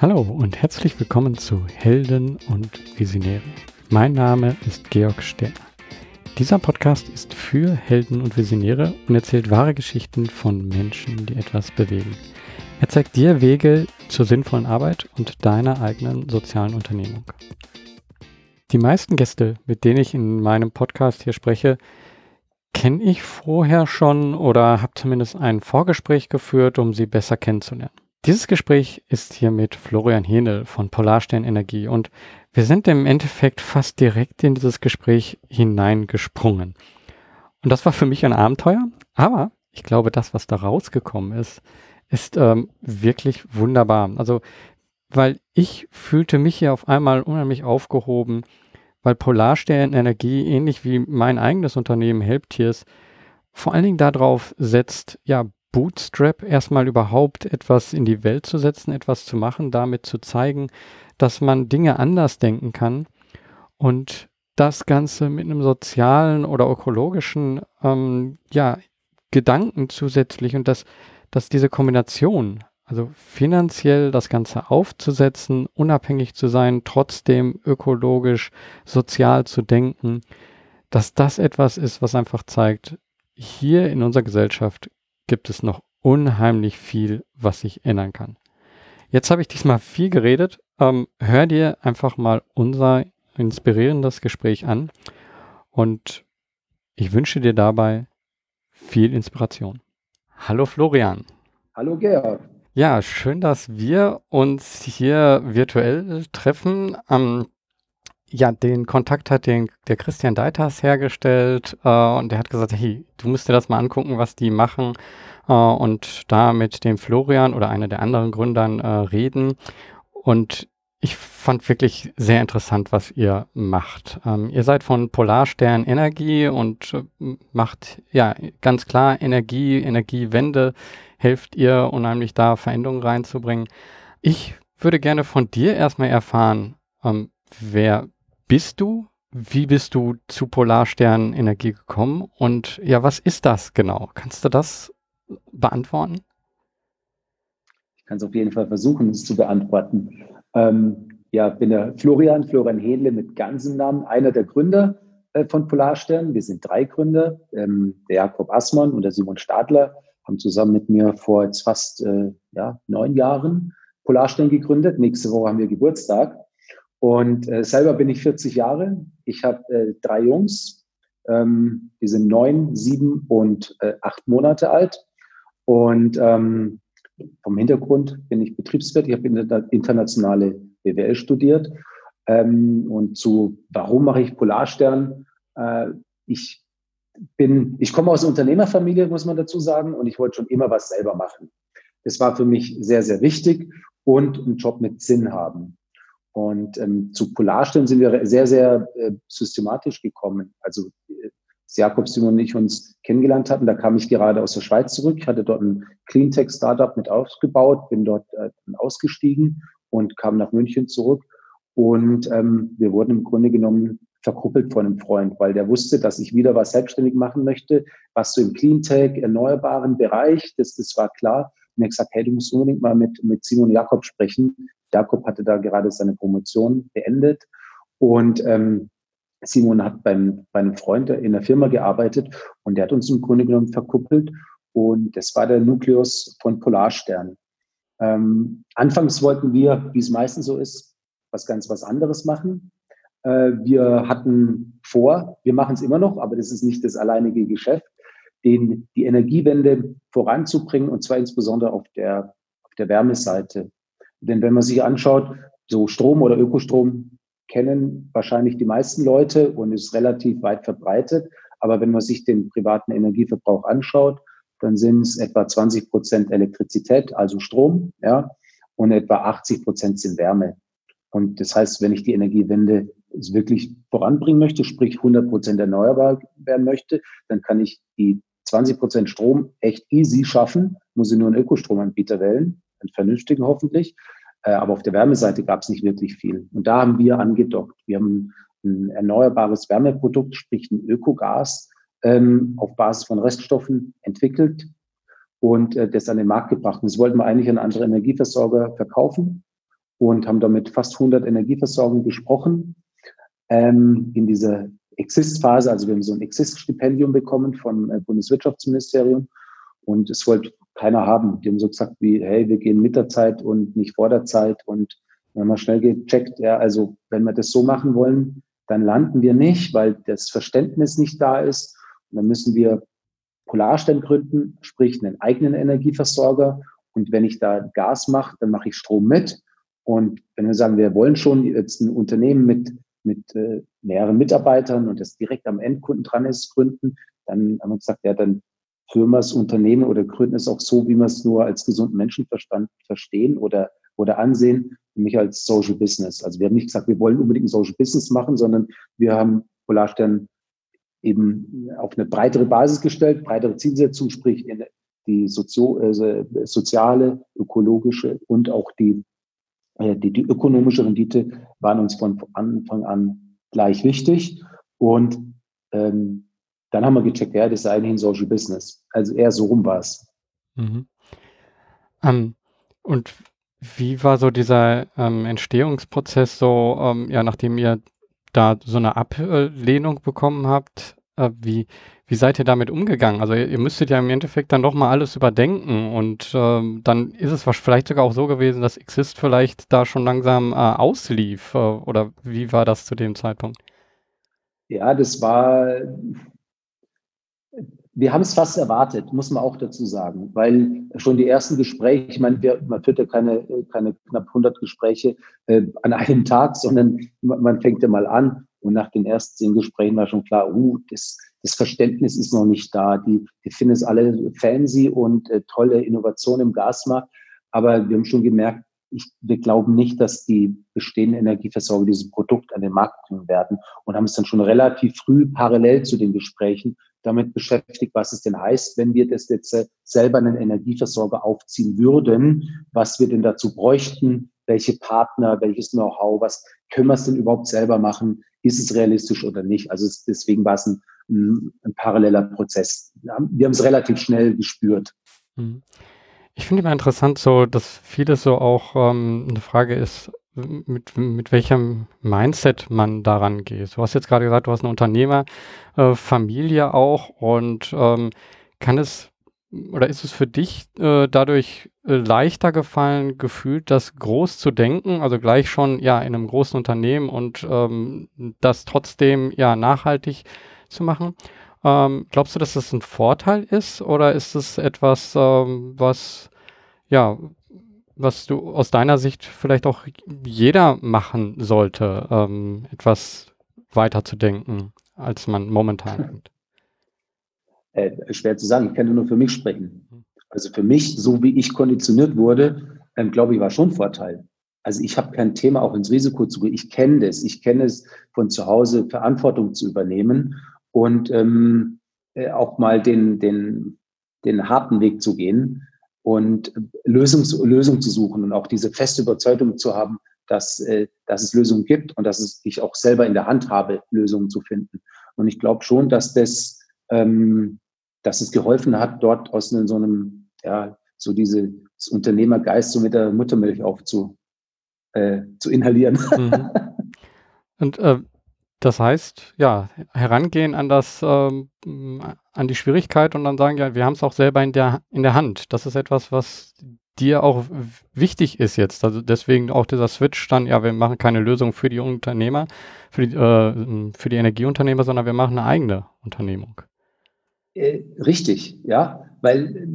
Hallo und herzlich willkommen zu Helden und Visionäre. Mein Name ist Georg Sterner. Dieser Podcast ist für Helden und Visionäre und erzählt wahre Geschichten von Menschen, die etwas bewegen. Er zeigt dir Wege zur sinnvollen Arbeit und deiner eigenen sozialen Unternehmung. Die meisten Gäste, mit denen ich in meinem Podcast hier spreche, kenne ich vorher schon oder habe zumindest ein Vorgespräch geführt, um sie besser kennenzulernen. Dieses Gespräch ist hier mit Florian Henel von Polarstern Energie und wir sind im Endeffekt fast direkt in dieses Gespräch hineingesprungen. Und das war für mich ein Abenteuer, aber ich glaube, das, was da rausgekommen ist, ist ähm, wirklich wunderbar. Also, weil ich fühlte mich hier auf einmal unheimlich aufgehoben, weil Polarstern Energie, ähnlich wie mein eigenes Unternehmen Helptiers, vor allen Dingen darauf setzt, ja, Bootstrap erstmal überhaupt etwas in die Welt zu setzen, etwas zu machen, damit zu zeigen, dass man Dinge anders denken kann und das Ganze mit einem sozialen oder ökologischen ähm, ja, Gedanken zusätzlich und dass, dass diese Kombination, also finanziell das Ganze aufzusetzen, unabhängig zu sein, trotzdem ökologisch, sozial zu denken, dass das etwas ist, was einfach zeigt, hier in unserer Gesellschaft gibt es noch unheimlich viel, was sich ändern kann. Jetzt habe ich diesmal viel geredet. Ähm, hör dir einfach mal unser inspirierendes Gespräch an und ich wünsche dir dabei viel Inspiration. Hallo Florian. Hallo Georg. Ja, schön, dass wir uns hier virtuell treffen. Ähm, ja, den Kontakt hat den, der Christian Deitas hergestellt äh, und der hat gesagt, hey, du musst dir das mal angucken, was die machen äh, und da mit dem Florian oder einer der anderen Gründern äh, reden. Und ich fand wirklich sehr interessant, was ihr macht. Ähm, ihr seid von Polarstern Energie und äh, macht ja ganz klar Energie, Energiewende, helft ihr unheimlich da Veränderungen reinzubringen. Ich würde gerne von dir erstmal erfahren, ähm, wer bist du? Wie bist du zu Polarstern Energie gekommen? Und ja, was ist das genau? Kannst du das beantworten? Ich kann es auf jeden Fall versuchen, es zu beantworten. Ähm, ja, bin der Florian, Florian Hedle mit ganzem Namen, einer der Gründer äh, von Polarstern. Wir sind drei Gründer. Ähm, der Jakob Assmann und der Simon Stadler haben zusammen mit mir vor jetzt fast äh, ja, neun Jahren Polarstern gegründet. Nächste Woche haben wir Geburtstag. Und äh, selber bin ich 40 Jahre. Ich habe äh, drei Jungs, ähm, die sind neun, sieben und äh, acht Monate alt. Und ähm, vom Hintergrund bin ich Betriebswirt. Ich habe internationale BWL studiert. Ähm, und zu warum mache ich Polarstern? Äh, ich bin, ich komme aus Unternehmerfamilie, muss man dazu sagen, und ich wollte schon immer was selber machen. Das war für mich sehr, sehr wichtig und einen Job mit Sinn haben. Und ähm, zu Polarstellen sind wir sehr, sehr äh, systematisch gekommen. Also äh, Jakob, Simon und ich uns kennengelernt hatten, da kam ich gerade aus der Schweiz zurück. Ich hatte dort ein Cleantech-Startup mit aufgebaut, bin dort äh, ausgestiegen und kam nach München zurück. Und ähm, wir wurden im Grunde genommen verkuppelt von einem Freund, weil der wusste, dass ich wieder was selbstständig machen möchte, was so im Cleantech, erneuerbaren Bereich, das, das war klar. Und er hat gesagt, hey, du musst unbedingt mal mit, mit Simon Jakob sprechen. Jakob hatte da gerade seine Promotion beendet und ähm, Simon hat beim, bei einem Freund in der Firma gearbeitet und der hat uns im Grunde genommen verkuppelt und das war der Nukleus von Polarstern. Ähm, anfangs wollten wir, wie es meistens so ist, was ganz was anderes machen. Äh, wir hatten vor, wir machen es immer noch, aber das ist nicht das alleinige Geschäft, den, die Energiewende voranzubringen und zwar insbesondere auf der, auf der Wärmeseite. Denn wenn man sich anschaut, so Strom oder Ökostrom kennen wahrscheinlich die meisten Leute und ist relativ weit verbreitet. Aber wenn man sich den privaten Energieverbrauch anschaut, dann sind es etwa 20 Prozent Elektrizität, also Strom, ja, und etwa 80 Prozent sind Wärme. Und das heißt, wenn ich die Energiewende wirklich voranbringen möchte, sprich 100 Prozent erneuerbar werden möchte, dann kann ich die 20 Prozent Strom echt easy schaffen, muss ich nur einen Ökostromanbieter wählen einen vernünftigen hoffentlich. Äh, aber auf der Wärmeseite gab es nicht wirklich viel. Und da haben wir angedockt. Wir haben ein erneuerbares Wärmeprodukt, sprich ein Ökogas, ähm, auf Basis von Reststoffen entwickelt und äh, das an den Markt gebracht. Und das wollten wir eigentlich an andere Energieversorger verkaufen. und haben damit fast 100 Energieversorgungen gesprochen ähm, in dieser Exist-Phase. Also wir haben so ein Exist-Stipendium bekommen vom äh, Bundeswirtschaftsministerium und es wollte keiner haben. Die haben so gesagt wie, hey, wir gehen mit der Zeit und nicht vor der Zeit und haben wir schnell gecheckt, ja, also wenn wir das so machen wollen, dann landen wir nicht, weil das Verständnis nicht da ist. Und dann müssen wir Polarstern gründen, sprich einen eigenen Energieversorger. Und wenn ich da Gas mache, dann mache ich Strom mit. Und wenn wir sagen, wir wollen schon jetzt ein Unternehmen mit, mit äh, mehreren Mitarbeitern und das direkt am Endkunden dran ist, gründen, dann haben wir gesagt, ja, dann wir das Unternehmen oder gründen es auch so, wie wir es nur als gesunden Menschenverstand verstehen oder, oder ansehen, nämlich als Social Business. Also wir haben nicht gesagt, wir wollen unbedingt ein Social Business machen, sondern wir haben Polarstern eben auf eine breitere Basis gestellt, breitere Zielsetzung, sprich die Sozio äh, soziale, ökologische und auch die äh, die, die ökonomische Rendite waren uns von Anfang an gleich wichtig. Und ähm, dann haben wir gecheckt, ja, das ist eigentlich ein Social Business. Also eher so rum war es. Mhm. Um, ähm, und wie war so dieser ähm, Entstehungsprozess so, ähm, ja, nachdem ihr da so eine Ablehnung bekommen habt, äh, wie, wie seid ihr damit umgegangen? Also ihr, ihr, müsstet ja im Endeffekt dann doch mal alles überdenken und ähm, dann ist es vielleicht sogar auch so gewesen, dass Exist vielleicht da schon langsam äh, auslief äh, oder wie war das zu dem Zeitpunkt? Ja, das war, wir haben es fast erwartet, muss man auch dazu sagen, weil schon die ersten Gespräche, ich meine, wir, man führt ja keine, keine knapp 100 Gespräche äh, an einem Tag, sondern man fängt ja mal an und nach den ersten zehn Gesprächen war schon klar, uh, das, das Verständnis ist noch nicht da. Die, die finden es alle fancy und äh, tolle Innovation im Gasmarkt. Aber wir haben schon gemerkt, ich, wir glauben nicht, dass die bestehenden Energieversorger dieses Produkt an den Markt bringen werden und haben es dann schon relativ früh parallel zu den Gesprächen damit beschäftigt, was es denn heißt, wenn wir das jetzt äh, selber einen Energieversorger aufziehen würden, was wir denn dazu bräuchten, welche Partner, welches Know-how, was können wir es denn überhaupt selber machen, ist es realistisch oder nicht. Also es, deswegen war es ein, ein, ein, paralleler Prozess. Wir haben es relativ schnell gespürt. Mhm. Ich finde immer interessant, so dass vieles so auch ähm, eine Frage ist, mit, mit welchem Mindset man daran geht. Du hast jetzt gerade gesagt, du hast eine Unternehmerfamilie äh, auch und ähm, kann es oder ist es für dich äh, dadurch leichter gefallen, gefühlt, das groß zu denken, also gleich schon ja in einem großen Unternehmen und ähm, das trotzdem ja nachhaltig zu machen? Ähm, glaubst du, dass das ein Vorteil ist oder ist es etwas, ähm, was ja, was du aus deiner Sicht vielleicht auch jeder machen sollte, ähm, etwas weiter zu denken, als man momentan denkt? Äh, schwer zu sagen, ich kann nur für mich sprechen. Also für mich, so wie ich konditioniert wurde, ähm, glaube ich, war schon ein Vorteil. Also ich habe kein Thema, auch ins Risiko zu gehen. Ich kenne das. Ich kenne es von zu Hause, Verantwortung zu übernehmen und ähm, äh, auch mal den, den, den harten Weg zu gehen und Lösung, Lösung zu suchen und auch diese feste Überzeugung zu haben, dass, äh, dass es Lösungen gibt und dass es, ich auch selber in der Hand habe, Lösungen zu finden. Und ich glaube schon, dass das ähm, dass es geholfen hat, dort aus so einem, ja, so diese Unternehmergeist so mit der Muttermilch aufzu, äh, zu inhalieren. Mhm. Und äh, das heißt, ja, herangehen an das, ähm, an die Schwierigkeit und dann sagen, ja, wir haben es auch selber in der, in der Hand. Das ist etwas, was dir auch wichtig ist jetzt. Also deswegen auch dieser Switch dann, ja, wir machen keine Lösung für die Unternehmer, für die, äh, für die Energieunternehmer, sondern wir machen eine eigene Unternehmung. Äh, richtig, ja, weil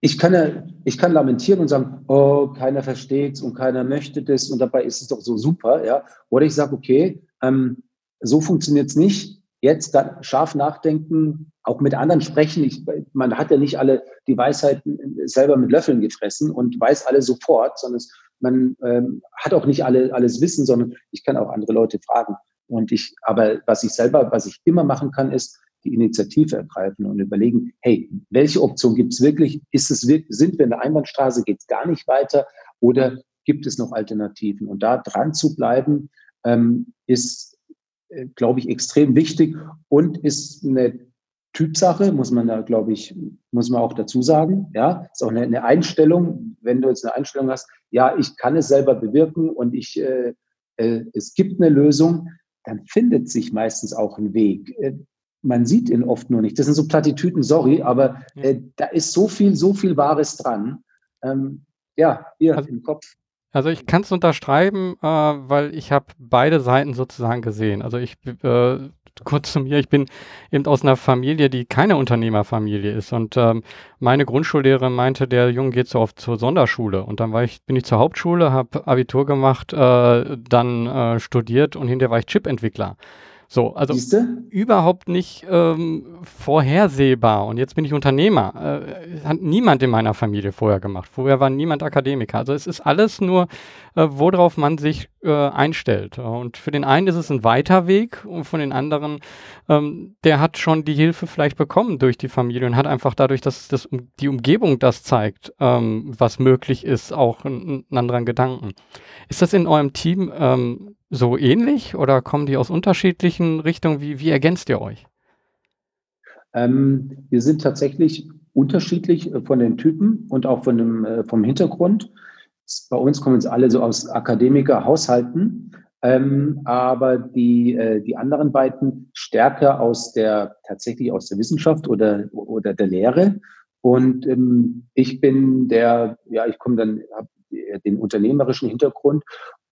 ich kann ich kann lamentieren und sagen, oh, keiner versteht's und keiner möchte das und dabei ist es doch so super, ja. Oder ich sage, okay, ähm, so funktioniert's nicht. Jetzt scharf nachdenken, auch mit anderen sprechen. Ich, man hat ja nicht alle die Weisheiten selber mit Löffeln gefressen und weiß alle sofort, sondern es, man ähm, hat auch nicht alle alles Wissen, sondern ich kann auch andere Leute fragen. Und ich, aber was ich selber, was ich immer machen kann, ist, die Initiative ergreifen und überlegen, hey, welche Option gibt es wirklich? Ist es, sind wir in der Einbahnstraße, geht es gar nicht weiter oder gibt es noch Alternativen? Und da dran zu bleiben, ähm, ist, äh, glaube ich, extrem wichtig und ist eine Typsache, muss man da, glaube ich, muss man auch dazu sagen. Ja, ist auch eine, eine, Einstellung. Wenn du jetzt eine Einstellung hast, ja, ich kann es selber bewirken und ich, äh, äh, es gibt eine Lösung, dann findet sich meistens auch ein Weg. Äh, man sieht ihn oft nur nicht. Das sind so Plattitüten, sorry, aber äh, da ist so viel, so viel Wahres dran. Ähm, ja, hier also, im Kopf. Also ich kann es unterschreiben, äh, weil ich habe beide Seiten sozusagen gesehen. Also ich äh, kurz zu mir, ich bin eben aus einer Familie, die keine Unternehmerfamilie ist. Und ähm, meine Grundschullehrerin meinte, der Junge geht so oft zur Sonderschule. Und dann war ich, bin ich zur Hauptschule, habe Abitur gemacht, äh, dann äh, studiert und hinterher war ich Chipentwickler. So, also Siehste? überhaupt nicht ähm, vorhersehbar. Und jetzt bin ich Unternehmer. Äh, hat niemand in meiner Familie vorher gemacht. Vorher war niemand Akademiker. Also es ist alles nur, äh, worauf man sich äh, einstellt. Und für den einen ist es ein weiter Weg und von den anderen, ähm, der hat schon die Hilfe vielleicht bekommen durch die Familie und hat einfach dadurch, dass das, die Umgebung das zeigt, ähm, was möglich ist, auch einen, einen anderen Gedanken. Ist das in eurem Team ähm, so ähnlich oder kommen die aus unterschiedlichen Richtungen? Wie, wie ergänzt ihr euch? Ähm, wir sind tatsächlich unterschiedlich äh, von den Typen und auch von dem, äh, vom Hintergrund. Bei uns kommen jetzt alle so aus Akademiker-Haushalten, ähm, aber die, äh, die anderen beiden stärker aus der, tatsächlich aus der Wissenschaft oder, oder der Lehre. Und ähm, ich bin der, ja, ich komme dann, habe den unternehmerischen Hintergrund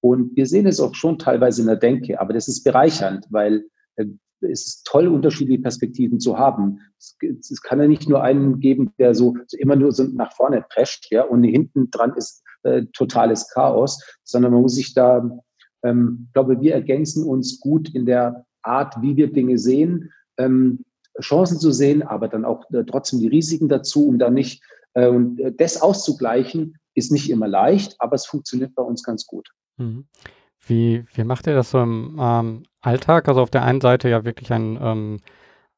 und wir sehen es auch schon teilweise in der Denke, aber das ist bereichernd, weil äh, es ist toll, unterschiedliche Perspektiven zu haben. Es, kann ja nicht nur einen geben, der so, so, immer nur so nach vorne prescht, ja, und hinten dran ist äh, totales Chaos, sondern man muss sich da, ähm, glaube, wir ergänzen uns gut in der Art, wie wir Dinge sehen, ähm, Chancen zu sehen, aber dann auch äh, trotzdem die Risiken dazu, um da nicht äh, und äh, das auszugleichen, ist nicht immer leicht, aber es funktioniert bei uns ganz gut. Mhm. Wie, wie macht ihr das so im ähm, Alltag? Also auf der einen Seite ja wirklich ein, ähm,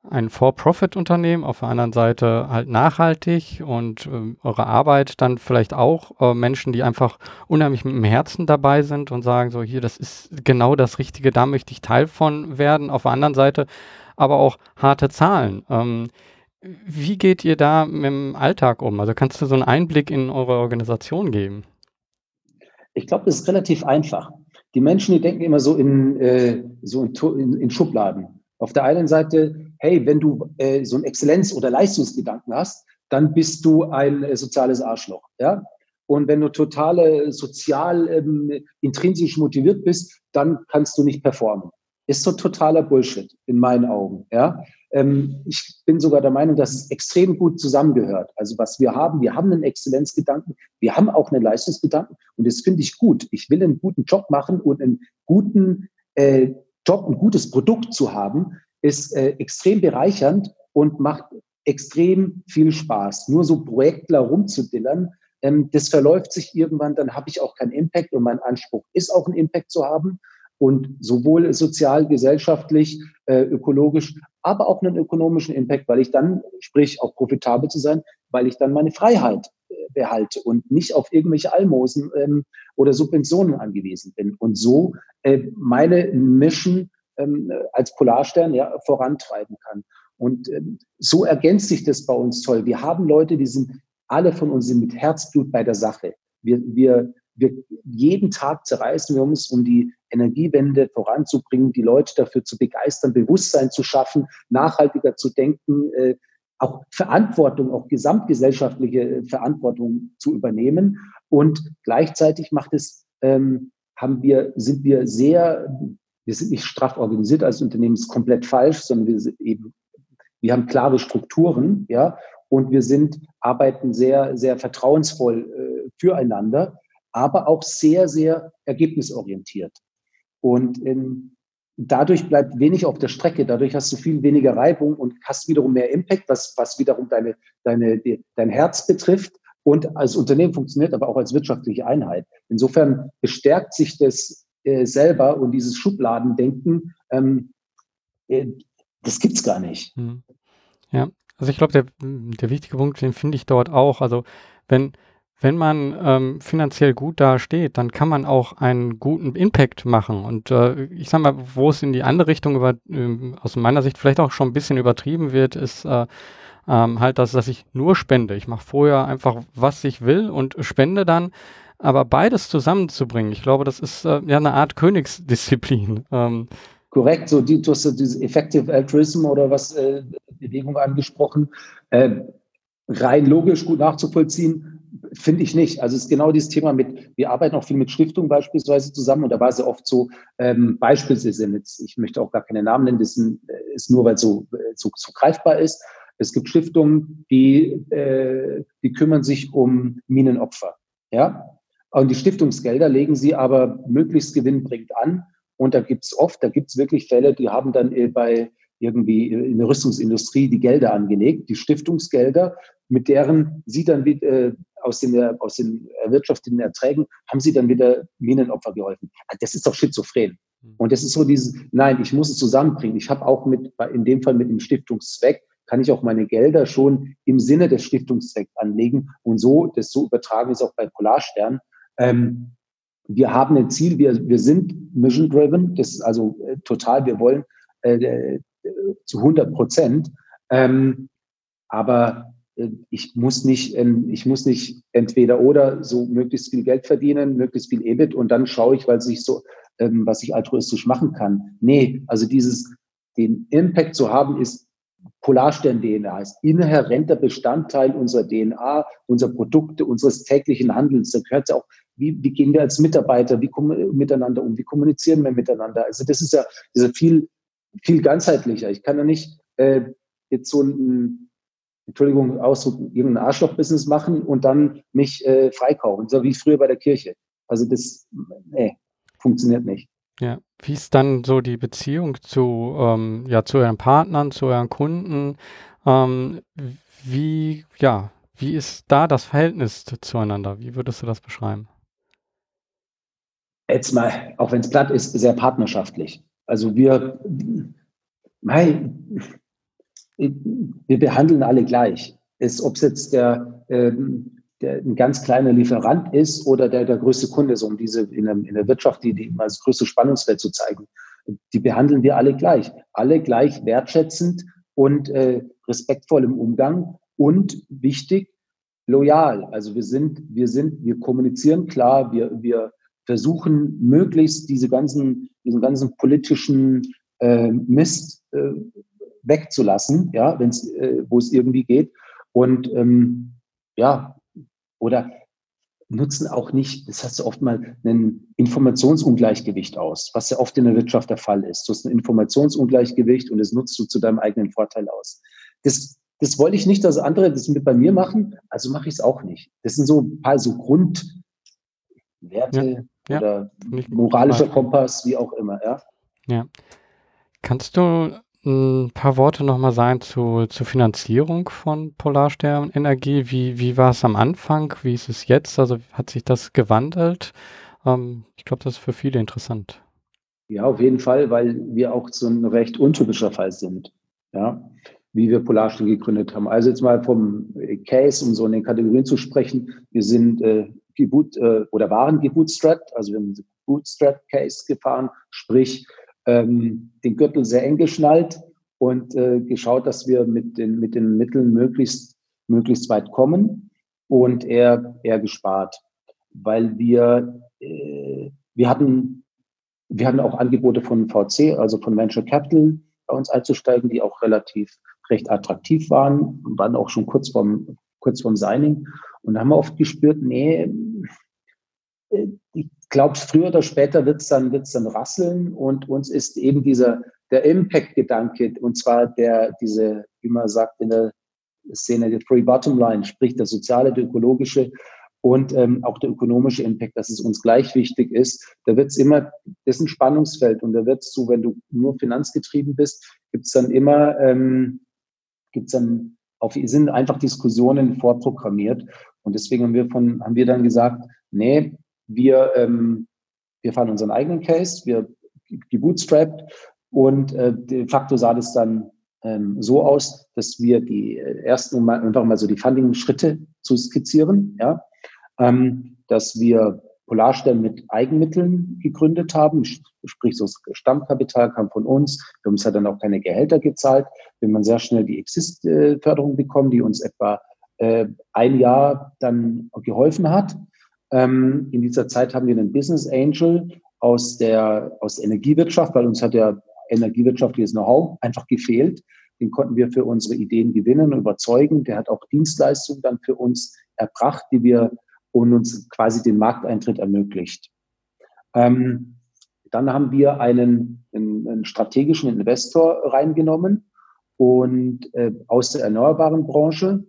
ein For-Profit-Unternehmen, auf der anderen Seite halt nachhaltig und ähm, eure Arbeit dann vielleicht auch äh, Menschen, die einfach unheimlich mit dem Herzen dabei sind und sagen so, hier, das ist genau das Richtige, da möchte ich Teil von werden. Auf der anderen Seite aber auch harte Zahlen. Ähm, wie geht ihr da mit dem Alltag um? Also kannst du so einen Einblick in eure Organisation geben? Ich glaube, das ist relativ einfach. Die Menschen, die denken immer so in, äh, so in, in, Schubladen. Auf der einen Seite, hey, wenn du äh, so einen Exzellenz- oder Leistungsgedanken hast, dann bist du ein äh, soziales Arschloch. Ja? Und wenn du total sozial ähm, intrinsisch motiviert bist, dann kannst du nicht performen. Ist so totaler Bullshit in meinen Augen. Ja? Ähm, ich bin sogar der Meinung, dass es extrem gut zusammengehört. Also was wir haben, wir haben einen Exzellenzgedanken, wir haben auch einen Leistungsgedanken und das finde ich gut. Ich will einen guten Job machen und einen guten äh, Job, ein gutes Produkt zu haben, ist äh, extrem bereichernd und macht extrem viel Spaß. Nur so Projektler rumzudillern, ähm, das verläuft sich irgendwann, dann habe ich auch keinen Impact und mein Anspruch ist auch einen Impact zu haben und sowohl sozial, gesellschaftlich, äh, ökologisch, aber auch einen ökonomischen Impact, weil ich dann, sprich auch profitabel zu sein, weil ich dann meine Freiheit äh, behalte und nicht auf irgendwelche Almosen ähm, oder Subventionen angewiesen bin und so äh, meine Mission ähm, als Polarstern ja, vorantreiben kann. Und ähm, so ergänzt sich das bei uns toll. Wir haben Leute, die sind alle von uns sind mit Herzblut bei der Sache. Wir, wir wir jeden Tag zerreißen wir uns, um die Energiewende voranzubringen, die Leute dafür zu begeistern, Bewusstsein zu schaffen, nachhaltiger zu denken, äh, auch Verantwortung, auch gesamtgesellschaftliche Verantwortung zu übernehmen. Und gleichzeitig macht es, ähm, haben wir, sind wir sehr, wir sind nicht straff organisiert als Unternehmen, ist komplett falsch, sondern wir sind eben, wir haben klare Strukturen, ja, und wir sind, arbeiten sehr, sehr vertrauensvoll äh, füreinander aber auch sehr, sehr ergebnisorientiert. Und ähm, dadurch bleibt wenig auf der Strecke, dadurch hast du viel weniger Reibung und hast wiederum mehr Impact, was, was wiederum deine, deine, dein Herz betrifft und als Unternehmen funktioniert, aber auch als wirtschaftliche Einheit. Insofern bestärkt sich das äh, selber und dieses Schubladendenken, ähm, äh, das gibt's gar nicht. Hm. Ja, also ich glaube, der, der wichtige Punkt, den finde ich dort auch. Also wenn, wenn man ähm, finanziell gut dasteht, dann kann man auch einen guten Impact machen. Und äh, ich sag mal, wo es in die andere Richtung über, äh, aus meiner Sicht vielleicht auch schon ein bisschen übertrieben wird, ist äh, ähm, halt das, dass ich nur spende. Ich mache vorher einfach, was ich will und spende dann. Aber beides zusammenzubringen, ich glaube, das ist äh, ja eine Art Königsdisziplin. Ähm, Korrekt, so die, du hast dieses Effective Altruism oder was äh, Bewegung angesprochen. Äh, rein logisch gut nachzuvollziehen, finde ich nicht. Also es ist genau dieses Thema mit, wir arbeiten auch viel mit Stiftungen beispielsweise zusammen und da war es ja oft so, ähm, beispielsweise, jetzt, ich möchte auch gar keine Namen nennen, das ist nur, weil es so, so, so greifbar ist. Es gibt Stiftungen, die, äh, die kümmern sich um Minenopfer. Ja? Und die Stiftungsgelder legen sie aber möglichst gewinnbringend an. Und da gibt es oft, da gibt es wirklich Fälle, die haben dann äh, bei irgendwie in der Rüstungsindustrie die Gelder angelegt, die Stiftungsgelder, mit deren sie dann wieder äh, aus den, aus den erwirtschafteten Erträgen haben sie dann wieder Minenopfer geholfen. Ah, das ist doch schizophren. Hm. Und das ist so dieses, nein, ich muss es zusammenbringen. Ich habe auch mit, in dem Fall mit dem Stiftungszweck, kann ich auch meine Gelder schon im Sinne des Stiftungszwecks anlegen und so, das so übertragen ist auch bei Polarstern. Ähm, wir haben ein Ziel, wir, wir sind mission driven, das ist also äh, total, wir wollen äh, zu 100 Prozent. Ähm, aber äh, ich muss nicht, ähm, ich muss nicht entweder oder so möglichst viel Geld verdienen, möglichst viel EBIT und dann schaue ich, weil ich so, ähm, was ich altruistisch machen kann. Nee, also dieses, den Impact zu haben, ist Polarstern-DNA, ist inhärenter Bestandteil unserer DNA, unserer Produkte, unseres täglichen Handelns. Da gehört es auch, wie, wie gehen wir als Mitarbeiter, wie kommen miteinander um, wie kommunizieren wir miteinander. Also das ist ja, ist viel viel ganzheitlicher. Ich kann ja nicht äh, jetzt so ein, Entschuldigung, Ausdruck, irgendein Arschloch-Business machen und dann mich äh, freikaufen, so wie früher bei der Kirche. Also das, nee, funktioniert nicht. Ja, wie ist dann so die Beziehung zu, ähm, ja, zu euren Partnern, zu euren Kunden? Ähm, wie, ja, wie ist da das Verhältnis zueinander? Wie würdest du das beschreiben? Jetzt mal, auch wenn es platt ist, sehr partnerschaftlich. Also wir, nein, wir behandeln alle gleich. Ob es jetzt der, ähm, der ein ganz kleiner Lieferant ist oder der der größte Kunde ist, um diese in der, in der Wirtschaft die, die das größte Spannungsfeld zu zeigen. Die behandeln wir alle gleich. Alle gleich wertschätzend und äh, respektvoll im Umgang und wichtig, loyal. Also wir sind, wir sind, wir kommunizieren klar, wir, wir versuchen möglichst diese ganzen, diesen ganzen politischen äh, Mist äh, wegzulassen, ja, äh, wo es irgendwie geht. Und ähm, ja, oder nutzen auch nicht, das hast du oft mal ein Informationsungleichgewicht aus, was ja oft in der Wirtschaft der Fall ist. Du hast ein Informationsungleichgewicht und das nutzt du zu deinem eigenen Vorteil aus. Das, das wollte ich nicht, dass andere das mit bei mir machen, also mache ich es auch nicht. Das sind so ein paar so Grundwerte, ja oder moralischer Kompass, wie auch immer, ja. Ja. Kannst du ein paar Worte nochmal sagen zu, zur Finanzierung von Polarstern Energie? Wie, wie war es am Anfang? Wie ist es jetzt? Also hat sich das gewandelt? Ähm, ich glaube, das ist für viele interessant. Ja, auf jeden Fall, weil wir auch so ein recht untypischer Fall sind. Ja, wie wir Polarstern gegründet haben. Also jetzt mal vom Case, um so in den Kategorien zu sprechen. Wir sind äh, geboot, äh, oder waren gebootstrapped, also wir haben einen Bootstrap-Case gefahren, sprich ähm, den Gürtel sehr eng geschnallt und äh, geschaut, dass wir mit den, mit den Mitteln möglichst, möglichst weit kommen und eher, eher gespart, weil wir, äh, wir hatten, wir hatten auch Angebote von VC, also von Venture Capital bei uns einzusteigen, die auch relativ recht attraktiv waren, waren auch schon kurz vorm, kurz vorm Signing. Und da haben wir oft gespürt, nee, äh, ich glaube, früher oder später wird es dann, wird's dann rasseln und uns ist eben dieser, der Impact-Gedanke, und zwar der, diese, wie man sagt in der Szene, die Free Bottom Line, sprich der soziale, der ökologische und ähm, auch der ökonomische Impact, dass es uns gleich wichtig ist. Da wird es immer, das ist ein Spannungsfeld und da wird es so, wenn du nur finanzgetrieben bist, gibt es dann immer, ähm, gibt es dann auf, sind einfach Diskussionen vorprogrammiert. Und deswegen haben wir von, haben wir dann gesagt, nee, wir, ähm, wir fahren unseren eigenen Case, wir gebootstrapped und äh, de facto sah das dann ähm, so aus, dass wir die äh, ersten, um einfach mal so die Funding-Schritte zu skizzieren, ja, ähm, dass wir Polarstern mit Eigenmitteln gegründet haben, sprich so das Stammkapital kam von uns. Wir haben uns halt dann auch keine Gehälter gezahlt. Wir haben sehr schnell die Exist-Förderung bekommen, die uns etwa äh, ein Jahr dann geholfen hat. Ähm, in dieser Zeit haben wir einen Business Angel aus der, aus der Energiewirtschaft, weil uns hat ja energiewirtschaftliches Know-how einfach gefehlt. Den konnten wir für unsere Ideen gewinnen und überzeugen. Der hat auch Dienstleistungen dann für uns erbracht, die wir und uns quasi den Markteintritt ermöglicht. Ähm, dann haben wir einen, einen, einen, strategischen Investor reingenommen und äh, aus der erneuerbaren Branche.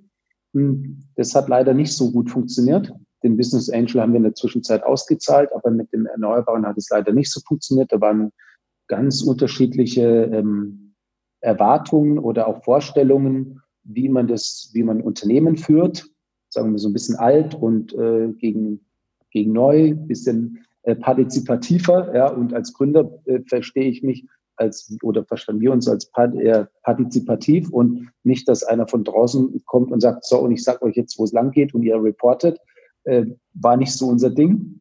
Hm, das hat leider nicht so gut funktioniert. Den Business Angel haben wir in der Zwischenzeit ausgezahlt, aber mit dem Erneuerbaren hat es leider nicht so funktioniert. Da waren ganz unterschiedliche ähm, Erwartungen oder auch Vorstellungen, wie man das, wie man Unternehmen führt sagen wir so ein bisschen alt und äh, gegen, gegen neu, bisschen äh, partizipativer. Ja, und als Gründer äh, verstehe ich mich als oder verstehen wir uns als eher partizipativ und nicht, dass einer von draußen kommt und sagt, so, und ich sage euch jetzt, wo es lang geht und ihr reportet, äh, war nicht so unser Ding.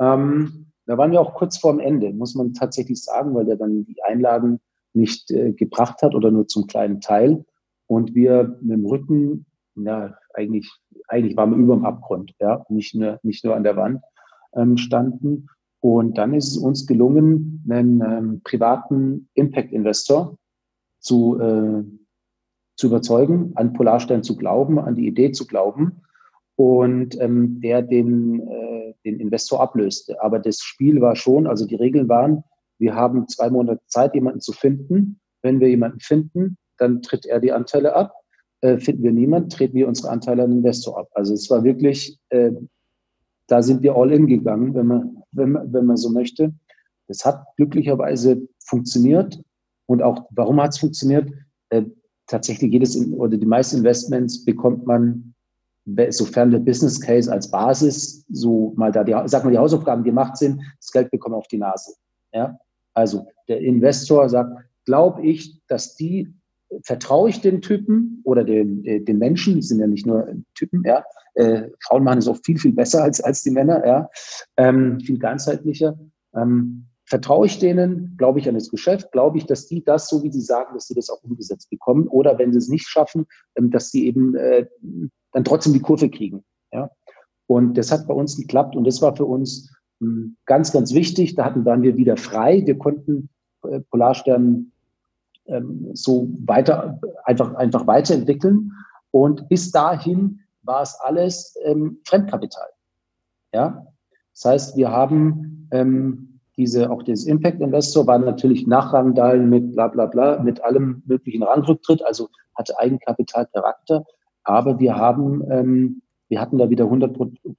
Ähm, da waren wir auch kurz vorm Ende, muss man tatsächlich sagen, weil der dann die Einlagen nicht äh, gebracht hat oder nur zum kleinen Teil. Und wir mit dem Rücken ja, eigentlich, eigentlich waren wir über dem Abgrund, ja, nicht nur, nicht nur an der Wand ähm, standen. Und dann ist es uns gelungen, einen ähm, privaten Impact-Investor zu, äh, zu überzeugen, an Polarstern zu glauben, an die Idee zu glauben und ähm, der den, äh, den Investor ablöste. Aber das Spiel war schon, also die Regeln waren, wir haben zwei Monate Zeit, jemanden zu finden. Wenn wir jemanden finden, dann tritt er die Anteile ab äh, finden wir niemand, treten wir unsere Anteile an den Investor ab. Also es war wirklich, äh, da sind wir all in gegangen, wenn man, wenn man, wenn man so möchte. Das hat glücklicherweise funktioniert. Und auch, warum hat es funktioniert? Äh, tatsächlich jedes oder die meisten Investments bekommt man, sofern der Business Case als Basis, so mal da die, sag mal, die Hausaufgaben gemacht sind, das Geld bekommen auf die Nase. Ja? Also der Investor sagt, glaube ich, dass die vertraue ich den Typen oder den, äh, den Menschen, die sind ja nicht nur Typen, ja. Äh, Frauen machen es auch viel, viel besser als, als die Männer, ja. Ähm, viel ganzheitlicher. Ähm, vertraue ich denen? Glaube ich an das Geschäft? Glaube ich, dass die das, so wie sie sagen, dass sie das auch umgesetzt bekommen? Oder wenn sie es nicht schaffen, ähm, dass sie eben äh, dann trotzdem die Kurve kriegen, ja. Und das hat bei uns geklappt und das war für uns mh, hm, ganz, ganz wichtig. Da hatten, waren wir wieder frei. Wir konnten äh, Polarstern ähm, so weiter, einfach, einfach weiterentwickeln. Und bis dahin war es alles ähm, Fremdkapital. Ja, das heißt, wir haben ähm, diese, auch das Impact Investor war natürlich Nachrangdal mit bla bla bla, mit allem möglichen Rangrücktritt, also hatte Eigenkapitalcharakter. Aber wir haben, ähm, wir hatten da wieder 100,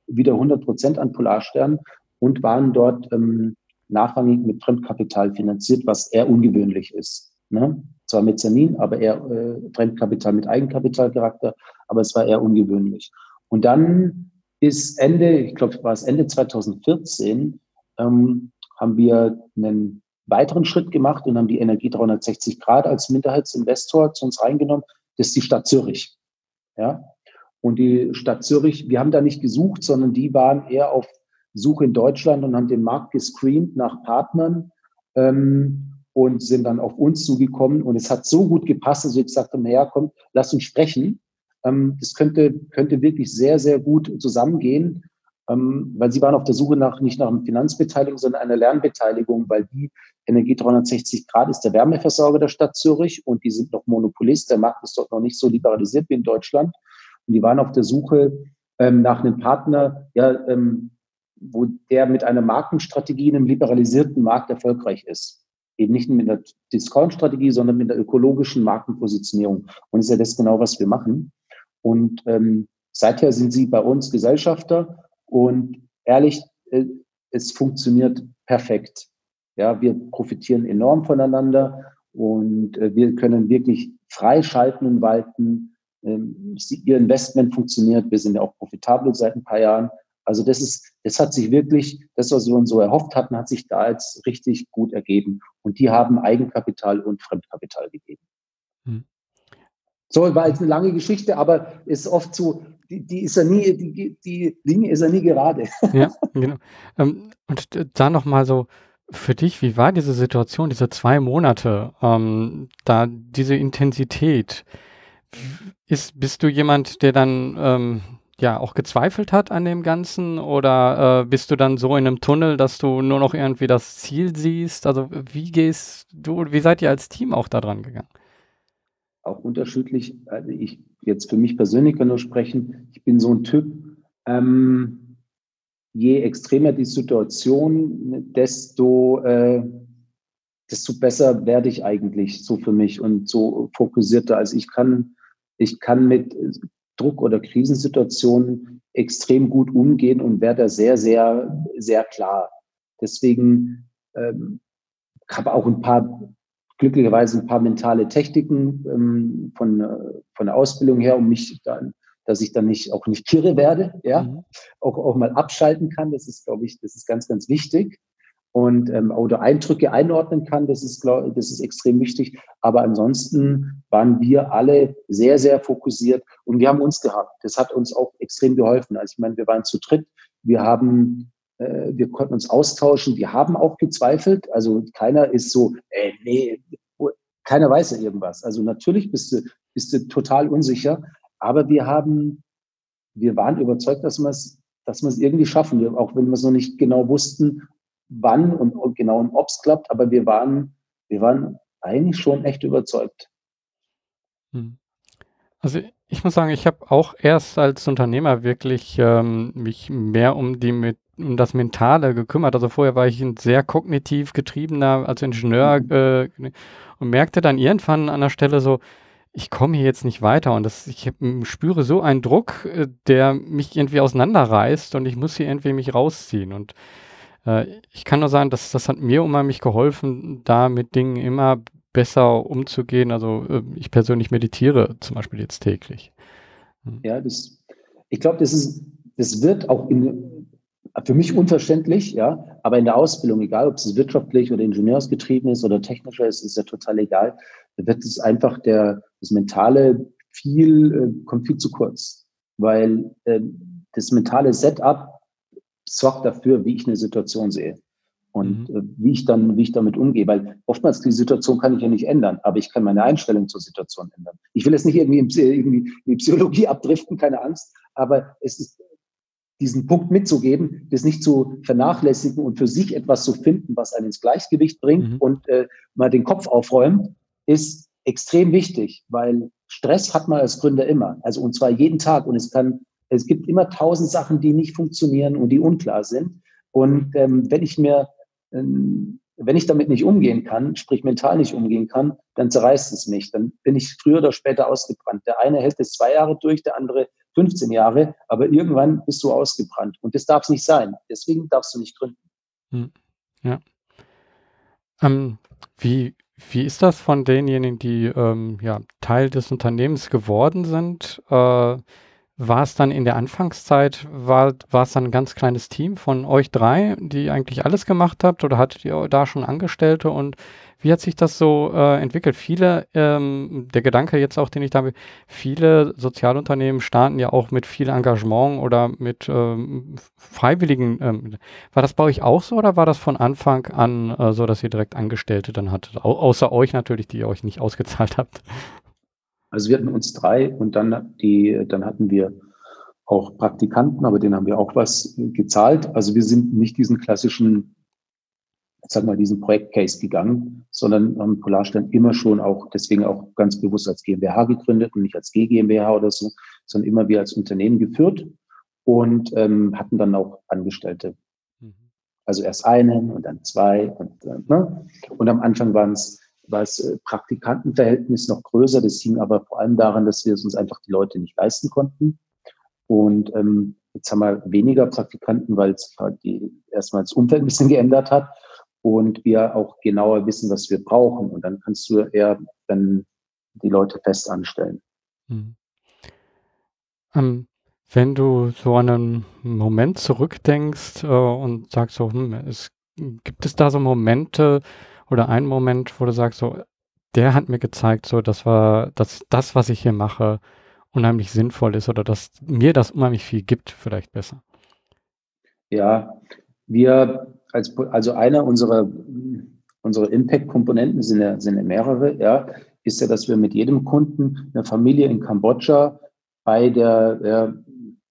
wieder 100 Prozent an Polarstern und waren dort ähm, nachrangig mit Fremdkapital finanziert, was eher ungewöhnlich ist. Ne? Zwar Mezzanin, aber eher äh, Fremdkapital mit Eigenkapitalcharakter, aber es war eher ungewöhnlich. Und dann bis Ende, ich glaube, war es Ende 2014, ähm, haben wir einen weiteren Schritt gemacht und haben die Energie 360 Grad als Minderheitsinvestor zu uns reingenommen. Das ist die Stadt Zürich. Ja. Und die Stadt Zürich, wir haben da nicht gesucht, sondern die waren eher auf Suche in Deutschland und haben den Markt gescreent nach Partnern. Ähm, und sind dann auf uns zugekommen. Und es hat so gut gepasst, dass wir gesagt haben, naja, komm, lass uns sprechen. Ähm, das könnte, könnte wirklich sehr, sehr gut zusammengehen, ähm, weil sie waren auf der Suche nach, nicht nach einer Finanzbeteiligung, sondern einer Lernbeteiligung, weil die Energie 360 Grad ist der Wärmeversorger der Stadt Zürich und die sind noch Monopolist. Der Markt ist dort noch nicht so liberalisiert wie in Deutschland. Und die waren auf der Suche ähm, nach einem Partner, ja, ähm, wo der mit einer Markenstrategie in einem liberalisierten Markt erfolgreich ist eben nicht mit einer Discount-Strategie, sondern mit einer ökologischen Markenpositionierung. Und ist ja das genau, was wir machen. Und ähm, seither sind Sie bei uns Gesellschafter und ehrlich, äh, es funktioniert perfekt. Ja, wir profitieren enorm voneinander und äh, wir können wirklich freischalten und walten. Ähm, ihr Investment funktioniert. Wir sind ja auch profitabel seit ein paar Jahren. Also das ist, das hat sich wirklich, das, was wir uns so erhofft hatten, hat sich da jetzt richtig gut ergeben. Und die haben Eigenkapital und Fremdkapital gegeben. Hm. So, war jetzt eine lange Geschichte, aber ist oft so, die, die ist ja nie, die, die Linie ist ja nie gerade. Ja, genau. Ähm, und da nochmal so, für dich, wie war diese Situation, diese zwei Monate, ähm, da diese Intensität? Ist, bist du jemand, der dann ähm, ja auch gezweifelt hat an dem Ganzen oder äh, bist du dann so in einem Tunnel, dass du nur noch irgendwie das Ziel siehst? Also wie gehst du, wie seid ihr als Team auch da dran gegangen? Auch unterschiedlich. Also ich jetzt für mich persönlich kann nur sprechen. Ich bin so ein Typ. Ähm, je extremer die Situation, desto äh, desto besser werde ich eigentlich so für mich und so fokussierter. Also ich kann ich kann mit Druck- oder Krisensituationen extrem gut umgehen und werde da sehr, sehr, sehr klar. Deswegen ähm, habe auch ein paar, glücklicherweise ein paar mentale Techniken ähm, von, äh, von der Ausbildung her, um mich dann, dass ich dann nicht auch nicht kirre werde, ja, mhm. auch, auch mal abschalten kann. Das ist, glaube ich, das ist ganz, ganz wichtig und ähm, oder Eindrücke einordnen kann. Das ist, glaub, das ist extrem wichtig. Aber ansonsten waren wir alle sehr, sehr fokussiert und wir haben uns gehabt. Das hat uns auch extrem geholfen. Also ich meine, wir waren zu dritt. Wir haben, äh, wir konnten uns austauschen. Wir haben auch gezweifelt. Also keiner ist so, äh, nee, keiner weiß ja irgendwas. Also natürlich bist du, bist du total unsicher. Aber wir haben, wir waren überzeugt, dass wir es dass wir es irgendwie schaffen, auch wenn wir es noch nicht genau wussten, wann und, und genau und ob es klappt, aber wir waren, wir waren eigentlich schon echt überzeugt. Hm. Also ich muss sagen, ich habe auch erst als Unternehmer wirklich ähm, mich mehr um die um das Mentale gekümmert. Also vorher war ich ein sehr kognitiv getriebener als Ingenieur mhm. äh, und merkte dann irgendwann an der Stelle so, ich komme hier jetzt nicht weiter und das, ich spüre so einen Druck, äh, der mich irgendwie auseinanderreißt und ich muss hier irgendwie mich rausziehen. Und äh, ich kann nur sagen, dass das hat mir unheimlich geholfen, da mit Dingen immer besser umzugehen. Also äh, ich persönlich meditiere zum Beispiel jetzt täglich. Hm. Ja, das, ich glaube, das ist, das wird auch in, für mich unverständlich, ja, aber in der Ausbildung, egal ob es wirtschaftlich oder ingenieursgetrieben ist oder technischer ist, ist ja total egal. Da wird es einfach der, das Mentale viel, äh, kommt viel zu kurz, weil äh, das mentale Setup sorgt dafür, wie ich eine Situation sehe und mhm. äh, wie ich dann, wie ich damit umgehe. Weil oftmals die Situation kann ich ja nicht ändern, aber ich kann meine Einstellung zur Situation ändern. Ich will jetzt nicht irgendwie in, irgendwie in die Psychologie abdriften, keine Angst, aber es ist diesen Punkt mitzugeben, das nicht zu vernachlässigen und für sich etwas zu finden, was einen ins Gleichgewicht bringt mhm. und äh, mal den Kopf aufräumt, ist extrem wichtig, weil Stress hat man als Gründer immer, also und zwar jeden Tag und es kann es gibt immer tausend Sachen, die nicht funktionieren und die unklar sind. Und ähm, wenn ich mir, ähm, wenn ich damit nicht umgehen kann, sprich mental nicht umgehen kann, dann zerreißt es mich. Dann bin ich früher oder später ausgebrannt. Der eine hält es zwei Jahre durch, der andere 15 Jahre, aber irgendwann bist du ausgebrannt. Und das darf es nicht sein. Deswegen darfst du nicht gründen. Hm. Ja. Ähm, wie, wie ist das von denjenigen, die ähm, ja, Teil des Unternehmens geworden sind? Äh, war es dann in der Anfangszeit, war, war es dann ein ganz kleines Team von euch drei, die eigentlich alles gemacht habt oder hattet ihr da schon Angestellte und wie hat sich das so äh, entwickelt? Viele, ähm, der Gedanke jetzt auch, den ich da habe, viele Sozialunternehmen starten ja auch mit viel Engagement oder mit ähm, Freiwilligen. Ähm, war das bei euch auch so oder war das von Anfang an äh, so, dass ihr direkt Angestellte dann hattet? Au außer euch natürlich, die ihr euch nicht ausgezahlt habt. Also wir hatten uns drei und dann die, dann hatten wir auch Praktikanten, aber denen haben wir auch was gezahlt. Also wir sind nicht diesen klassischen, sag mal, diesen Projektcase gegangen, sondern haben Polarstern immer schon auch, deswegen auch ganz bewusst als GmbH gegründet und nicht als GmbH oder so, sondern immer wir als Unternehmen geführt und ähm, hatten dann auch Angestellte. Mhm. Also erst einen und dann zwei und, äh, ne? und am Anfang waren es war das äh, Praktikantenverhältnis noch größer. Das hing aber vor allem daran, dass wir es uns einfach die Leute nicht leisten konnten. Und ähm, jetzt haben wir weniger Praktikanten, weil es halt erstmal das Umfeld ein bisschen geändert hat und wir auch genauer wissen, was wir brauchen. Und dann kannst du eher dann die Leute fest anstellen. Hm. Ähm, wenn du so an einen Moment zurückdenkst äh, und sagst so, hm, es, gibt es da so Momente, oder einen Moment, wo du sagst, so, der hat mir gezeigt, so, das war das, das, was ich hier mache unheimlich sinnvoll ist oder dass mir das unheimlich viel gibt, vielleicht besser. Ja, wir als, also einer unserer, unserer Impact-Komponenten sind ja, sind ja mehrere, ja, ist ja, dass wir mit jedem Kunden eine Familie in Kambodscha bei der, ja,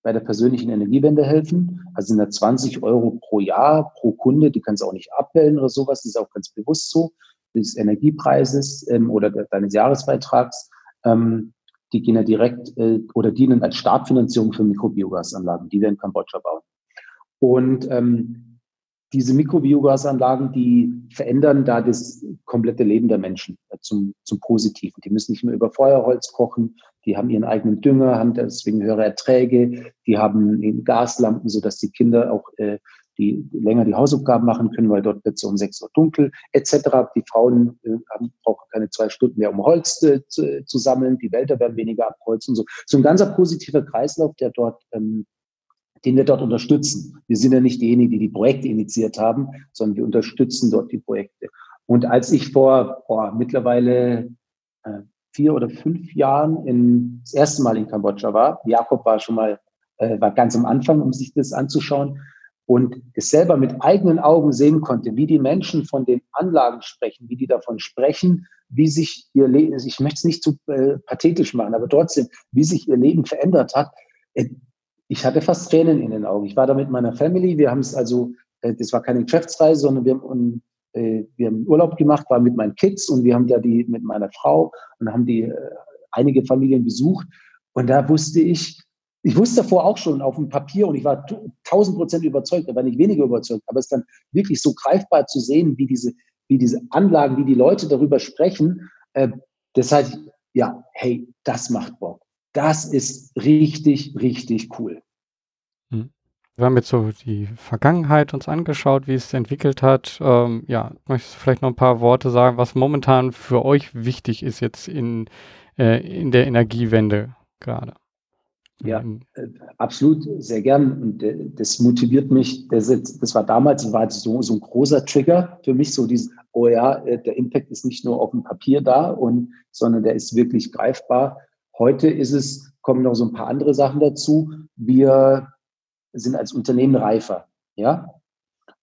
bei der persönlichen Energiewende helfen. Also sind da 20 Euro pro Jahr pro Kunde, die kannst du auch nicht abwählen oder sowas, das ist auch ganz bewusst so, des Energiepreises ähm, oder deines Jahresbeitrags. Ähm, die gehen ja direkt äh, oder dienen als Startfinanzierung für Mikrobiogasanlagen, die wir in Kambodscha bauen. Und ähm, diese Mikrobiogasanlagen, die verändern da das komplette Leben der Menschen zum, zum Positiven. Die müssen nicht mehr über Feuerholz kochen, die haben ihren eigenen Dünger, haben deswegen höhere Erträge, die haben Gaslampen, sodass die Kinder auch äh, die länger die Hausaufgaben machen können, weil dort wird es um sechs Uhr dunkel, etc. Die Frauen äh, haben, brauchen keine zwei Stunden mehr, um Holz äh, zu, zu, sammeln, die Wälder werden weniger abholzt und so. So ein ganzer positiver Kreislauf, der dort ähm, den wir dort unterstützen. Wir sind ja nicht diejenigen, die die Projekte initiiert haben, sondern wir unterstützen dort die Projekte. Und als ich vor boah, mittlerweile äh, vier oder fünf Jahren in, das erste Mal in Kambodscha war, Jakob war schon mal, äh, war ganz am Anfang, um sich das anzuschauen, und es selber mit eigenen Augen sehen konnte, wie die Menschen von den Anlagen sprechen, wie die davon sprechen, wie sich ihr Leben, ich möchte es nicht zu äh, pathetisch machen, aber trotzdem, wie sich ihr Leben verändert hat, äh, ich hatte fast Tränen in den Augen. Ich war da mit meiner Family. Wir haben es also, äh, das war keine Geschäftsreise, sondern wir haben, äh, wir haben Urlaub gemacht, war mit meinen Kids und wir haben ja die mit meiner Frau und haben die äh, einige Familien besucht. Und da wusste ich, ich wusste davor auch schon auf dem Papier und ich war tausend Prozent überzeugt, aber nicht weniger überzeugt, aber es dann wirklich so greifbar zu sehen, wie diese, wie diese Anlagen, wie die Leute darüber sprechen, äh, das heißt, ja, hey, das macht Bock. Das ist richtig, richtig cool. Hm. Wir haben jetzt so die Vergangenheit uns angeschaut, wie es sich entwickelt hat. Ähm, ja, möchtest du vielleicht noch ein paar Worte sagen, was momentan für euch wichtig ist jetzt in, äh, in der Energiewende gerade? Ja, äh, absolut, sehr gern. Und äh, das motiviert mich. Das, das war damals war so, so ein großer Trigger für mich, so dieses, oh ja, äh, der Impact ist nicht nur auf dem Papier da, und, sondern der ist wirklich greifbar. Heute ist es, kommen noch so ein paar andere Sachen dazu. Wir sind als Unternehmen reifer, ja.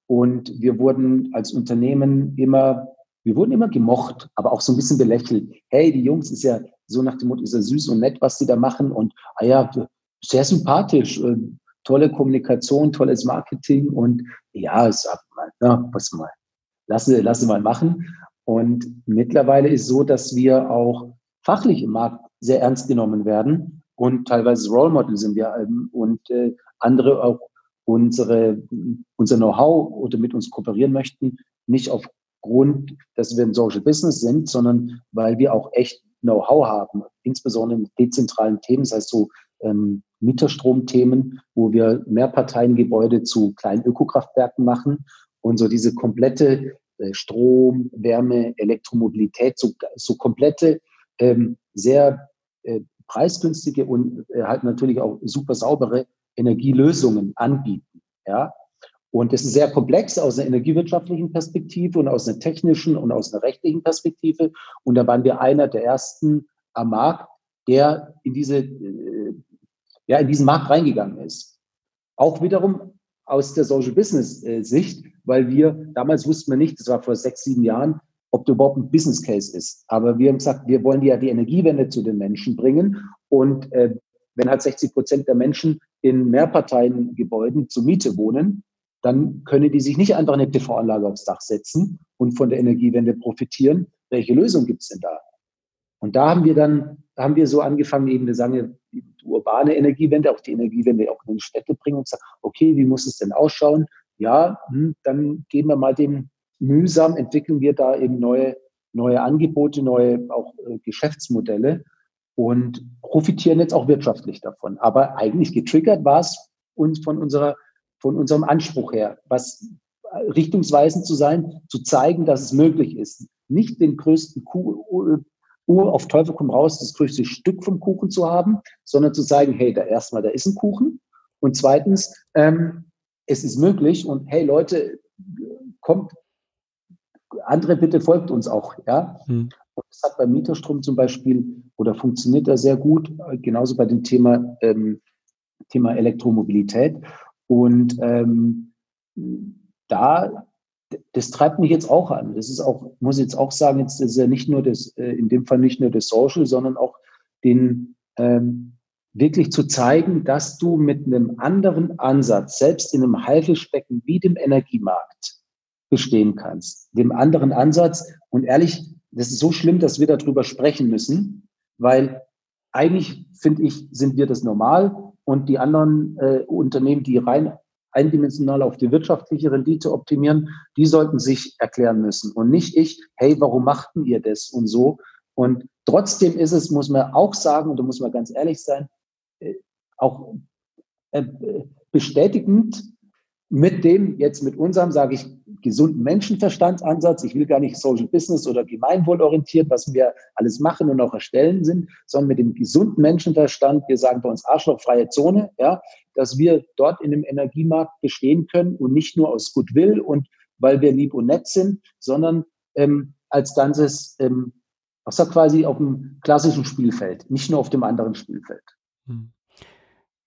Und wir wurden als Unternehmen immer, wir wurden immer gemocht, aber auch so ein bisschen belächelt. Hey, die Jungs ist ja so nach dem Motto, ist ja süß und nett, was sie da machen. Und, ah ja, sehr sympathisch, äh, tolle Kommunikation, tolles Marketing und ja, sag mal, na, was mal, lasse, lasse mal machen. Und mittlerweile ist so, dass wir auch fachlich im Markt sehr ernst genommen werden. Und teilweise Role Model sind wir und äh, andere auch unsere, unser Know-how oder mit uns kooperieren möchten, nicht aufgrund, dass wir ein Social Business sind, sondern weil wir auch echt Know-how haben, insbesondere in dezentralen Themen, das heißt so ähm, Mieterstromthemen, wo wir Mehrparteiengebäude zu kleinen Ökokraftwerken machen und so diese komplette äh, Strom, Wärme, Elektromobilität, so, so komplette ähm, sehr äh, preisgünstige und äh, halt natürlich auch super saubere Energielösungen anbieten. Ja? Und das ist sehr komplex aus einer energiewirtschaftlichen Perspektive und aus einer technischen und aus einer rechtlichen Perspektive. Und da waren wir einer der ersten am Markt, der in diese, äh, ja, in diesen Markt reingegangen ist. Auch wiederum aus der Social Business äh, Sicht, weil wir damals wussten wir nicht, das war vor sechs, sieben Jahren, ob das überhaupt ein Business Case ist. Aber wir haben gesagt, wir wollen ja die Energiewende zu den Menschen bringen. Und äh, wenn halt 60 Prozent der Menschen in Mehrparteiengebäuden zur Miete wohnen, dann können die sich nicht einfach eine PV-Anlage aufs Dach setzen und von der Energiewende profitieren. Welche Lösung gibt es denn da? Und da haben wir dann, da haben wir so angefangen, eben, wir sagen die urbane Energiewende, auch die Energiewende auch in die Städte bringen und sagen, okay, wie muss es denn ausschauen? Ja, hm, dann gehen wir mal dem mühsam entwickeln wir da eben neue, neue Angebote, neue auch äh, Geschäftsmodelle und profitieren jetzt auch wirtschaftlich davon. Aber eigentlich getriggert war es uns von unserer, von unserem Anspruch her, was äh, richtungsweisend zu sein, zu zeigen, dass es möglich ist, nicht den größten Kuh, Uhr auf Teufel komm raus, das größte Stück vom Kuchen zu haben, sondern zu sagen, hey, da erstmal, da ist ein Kuchen. Und zweitens, ähm, es ist möglich und hey Leute, kommt, andere bitte folgt uns auch, ja. Mhm. Und das hat beim Mieterstrom zum Beispiel oder funktioniert da sehr gut, genauso bei dem Thema, ähm, Thema Elektromobilität. Und ähm, da, das treibt mich jetzt auch an. Das ist auch, muss ich jetzt auch sagen, jetzt ist ja nicht nur das, äh, in dem Fall nicht nur das Social, sondern auch den, ähm, wirklich zu zeigen, dass du mit einem anderen Ansatz, selbst in einem Haifischbecken wie dem Energiemarkt, bestehen kannst. Dem anderen Ansatz. Und ehrlich, das ist so schlimm, dass wir darüber sprechen müssen, weil eigentlich, finde ich, sind wir das normal und die anderen äh, Unternehmen, die rein eindimensional auf die wirtschaftliche Rendite optimieren, die sollten sich erklären müssen und nicht ich, hey, warum machten ihr das und so. Und trotzdem ist es, muss man auch sagen, und da muss man ganz ehrlich sein, äh, auch äh, bestätigend mit dem, jetzt mit unserem, sage ich, gesunden Menschenverstandsansatz. Ich will gar nicht Social Business oder gemeinwohlorientiert, was wir alles machen und auch erstellen sind, sondern mit dem gesunden Menschenverstand. Wir sagen bei uns arschlochfreie Zone, ja, dass wir dort in dem Energiemarkt bestehen können und nicht nur aus Goodwill und weil wir lieb und nett sind, sondern ähm, als Ganzes, ähm, sagt quasi auf dem klassischen Spielfeld, nicht nur auf dem anderen Spielfeld. Hm.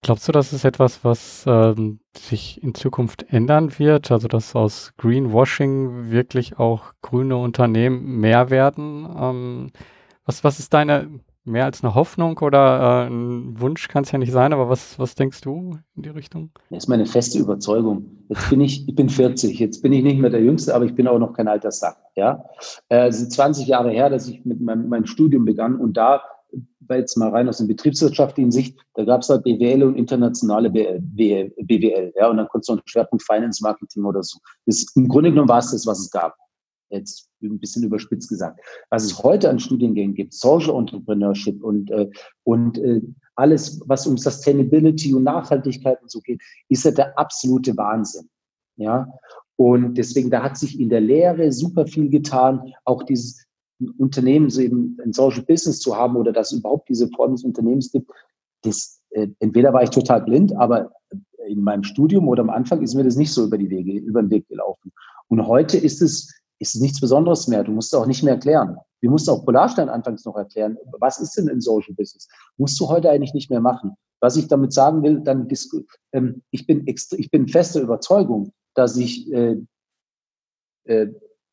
Glaubst du, das ist etwas, was ähm, sich in Zukunft ändern wird? Also, dass aus Greenwashing wirklich auch grüne Unternehmen mehr werden? Ähm, was, was ist deine, mehr als eine Hoffnung oder äh, ein Wunsch kann es ja nicht sein, aber was, was denkst du in die Richtung? Das ist meine feste Überzeugung. Jetzt bin ich, ich bin 40, jetzt bin ich nicht mehr der Jüngste, aber ich bin auch noch kein alter Sack. Ja? Äh, es sind 20 Jahre her, dass ich mit meinem, meinem Studium begann und da jetzt mal rein aus der betriebswirtschaftlichen Sicht, da gab es halt BWL und internationale BWL, ja, und dann konntest du einen Schwerpunkt Finance Marketing oder so. Das, Im Grunde genommen war es das, was es gab. Jetzt ein bisschen überspitzt gesagt. Was es heute an Studiengängen gibt, Social Entrepreneurship und, äh, und äh, alles, was um Sustainability und Nachhaltigkeit und so geht, ist ja der absolute Wahnsinn. Ja, und deswegen, da hat sich in der Lehre super viel getan. Auch dieses Unternehmen so eben ein Social Business zu haben oder dass es überhaupt diese Form des Unternehmens gibt, das, äh, entweder war ich total blind, aber in meinem Studium oder am Anfang ist mir das nicht so über die Wege, über den Weg gelaufen. Und heute ist es, ist es nichts Besonderes mehr. Du musst es auch nicht mehr erklären. Wir mussten auch Polarstein anfangs noch erklären. Was ist denn ein Social Business? Musst du heute eigentlich nicht mehr machen. Was ich damit sagen will, dann, ähm, ich bin ich bin fester Überzeugung, dass ich äh, äh,